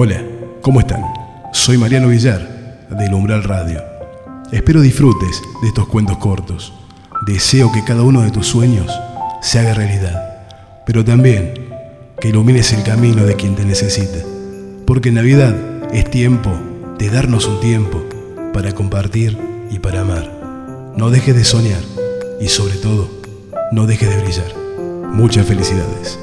Hola, ¿cómo están? Soy Mariano Villar, del Umbral Radio. Espero disfrutes de estos cuentos cortos. Deseo que cada uno de tus sueños se haga realidad, pero también que ilumines el camino de quien te necesita. Porque Navidad es tiempo de darnos un tiempo para compartir y para amar. No dejes de soñar y sobre todo, no dejes de brillar. Muchas felicidades.